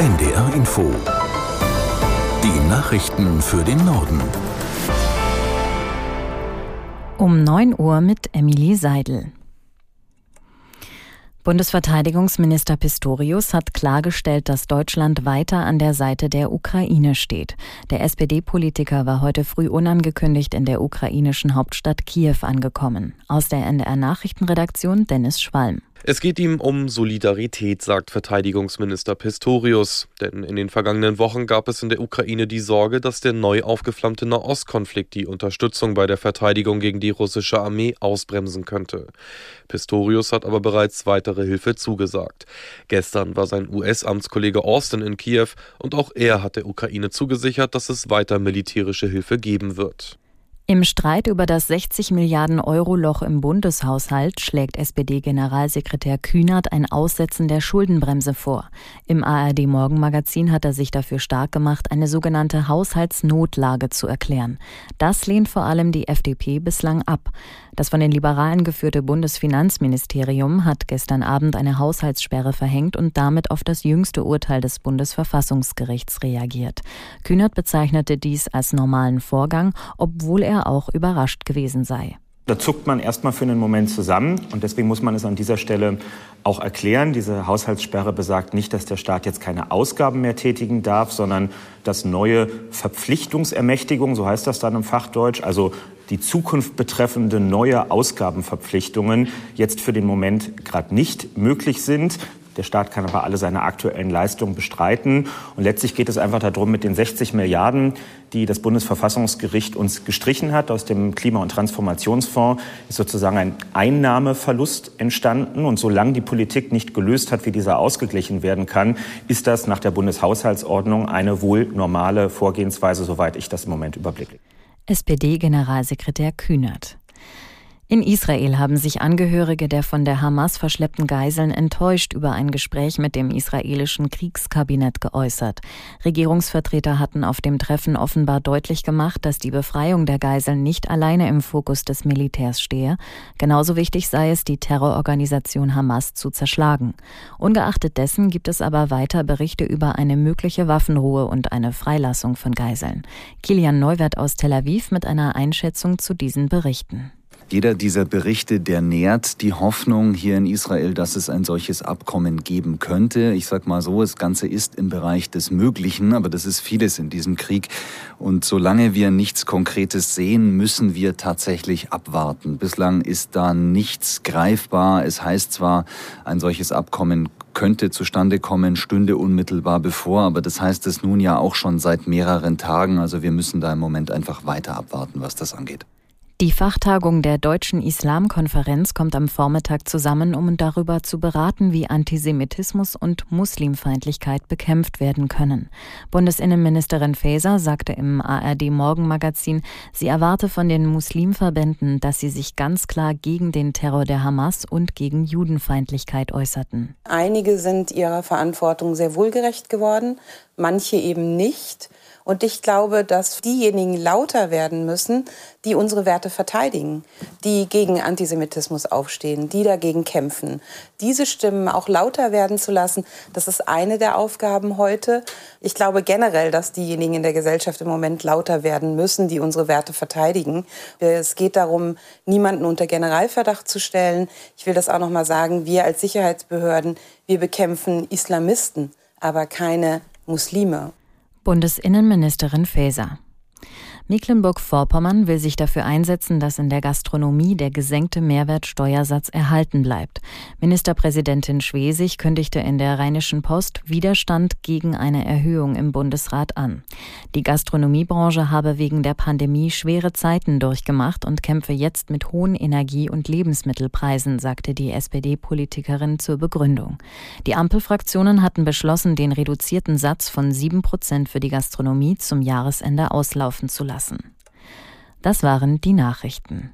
NDR Info. Die Nachrichten für den Norden. Um 9 Uhr mit Emilie Seidel. Bundesverteidigungsminister Pistorius hat klargestellt, dass Deutschland weiter an der Seite der Ukraine steht. Der SPD-Politiker war heute früh unangekündigt in der ukrainischen Hauptstadt Kiew angekommen. Aus der NDR Nachrichtenredaktion Dennis Schwalm. Es geht ihm um Solidarität, sagt Verteidigungsminister Pistorius. Denn in den vergangenen Wochen gab es in der Ukraine die Sorge, dass der neu aufgeflammte Nahostkonflikt die Unterstützung bei der Verteidigung gegen die russische Armee ausbremsen könnte. Pistorius hat aber bereits weitere Hilfe zugesagt. Gestern war sein US-Amtskollege Austin in Kiew und auch er hat der Ukraine zugesichert, dass es weiter militärische Hilfe geben wird. Im Streit über das 60 Milliarden Euro Loch im Bundeshaushalt schlägt SPD-Generalsekretär Kühnert ein Aussetzen der Schuldenbremse vor. Im ARD Morgenmagazin hat er sich dafür stark gemacht, eine sogenannte Haushaltsnotlage zu erklären. Das lehnt vor allem die FDP bislang ab. Das von den Liberalen geführte Bundesfinanzministerium hat gestern Abend eine Haushaltssperre verhängt und damit auf das jüngste Urteil des Bundesverfassungsgerichts reagiert. Kühnert bezeichnete dies als normalen Vorgang, obwohl er auch überrascht gewesen sei. Da zuckt man erstmal für einen Moment zusammen und deswegen muss man es an dieser Stelle auch erklären. Diese Haushaltssperre besagt nicht, dass der Staat jetzt keine Ausgaben mehr tätigen darf, sondern dass neue Verpflichtungsermächtigungen, so heißt das dann im Fachdeutsch, also die Zukunft betreffende neue Ausgabenverpflichtungen jetzt für den Moment gerade nicht möglich sind. Der Staat kann aber alle seine aktuellen Leistungen bestreiten. Und letztlich geht es einfach darum, mit den 60 Milliarden, die das Bundesverfassungsgericht uns gestrichen hat aus dem Klima- und Transformationsfonds, ist sozusagen ein Einnahmeverlust entstanden. Und solange die Politik nicht gelöst hat, wie dieser ausgeglichen werden kann, ist das nach der Bundeshaushaltsordnung eine wohl normale Vorgehensweise, soweit ich das im Moment überblicke. SPD-Generalsekretär Kühnert. In Israel haben sich Angehörige der von der Hamas verschleppten Geiseln enttäuscht über ein Gespräch mit dem israelischen Kriegskabinett geäußert. Regierungsvertreter hatten auf dem Treffen offenbar deutlich gemacht, dass die Befreiung der Geiseln nicht alleine im Fokus des Militärs stehe. Genauso wichtig sei es, die Terrororganisation Hamas zu zerschlagen. Ungeachtet dessen gibt es aber weiter Berichte über eine mögliche Waffenruhe und eine Freilassung von Geiseln. Kilian Neuwert aus Tel Aviv mit einer Einschätzung zu diesen Berichten. Jeder dieser Berichte, der nährt die Hoffnung hier in Israel, dass es ein solches Abkommen geben könnte. Ich sag mal so, das Ganze ist im Bereich des Möglichen, aber das ist vieles in diesem Krieg. Und solange wir nichts Konkretes sehen, müssen wir tatsächlich abwarten. Bislang ist da nichts greifbar. Es heißt zwar, ein solches Abkommen könnte zustande kommen, stünde unmittelbar bevor, aber das heißt es nun ja auch schon seit mehreren Tagen. Also wir müssen da im Moment einfach weiter abwarten, was das angeht. Die Fachtagung der Deutschen Islamkonferenz kommt am Vormittag zusammen, um darüber zu beraten, wie Antisemitismus und Muslimfeindlichkeit bekämpft werden können. Bundesinnenministerin Faeser sagte im ARD Morgenmagazin, sie erwarte von den Muslimverbänden, dass sie sich ganz klar gegen den Terror der Hamas und gegen Judenfeindlichkeit äußerten. Einige sind ihrer Verantwortung sehr wohlgerecht geworden, manche eben nicht. Und ich glaube, dass diejenigen lauter werden müssen, die unsere Werte verteidigen, die gegen Antisemitismus aufstehen, die dagegen kämpfen. Diese Stimmen auch lauter werden zu lassen, das ist eine der Aufgaben heute. Ich glaube generell, dass diejenigen in der Gesellschaft im Moment lauter werden müssen, die unsere Werte verteidigen. Es geht darum, niemanden unter Generalverdacht zu stellen. Ich will das auch noch mal sagen, wir als Sicherheitsbehörden, wir bekämpfen Islamisten, aber keine Muslime. Bundesinnenministerin Faeser. Mecklenburg-Vorpommern will sich dafür einsetzen, dass in der Gastronomie der gesenkte Mehrwertsteuersatz erhalten bleibt. Ministerpräsidentin Schwesig kündigte in der Rheinischen Post Widerstand gegen eine Erhöhung im Bundesrat an. Die Gastronomiebranche habe wegen der Pandemie schwere Zeiten durchgemacht und kämpfe jetzt mit hohen Energie- und Lebensmittelpreisen, sagte die SPD-Politikerin zur Begründung. Die Ampelfraktionen hatten beschlossen, den reduzierten Satz von sieben Prozent für die Gastronomie zum Jahresende auslaufen zu lassen lassen. Das waren die Nachrichten.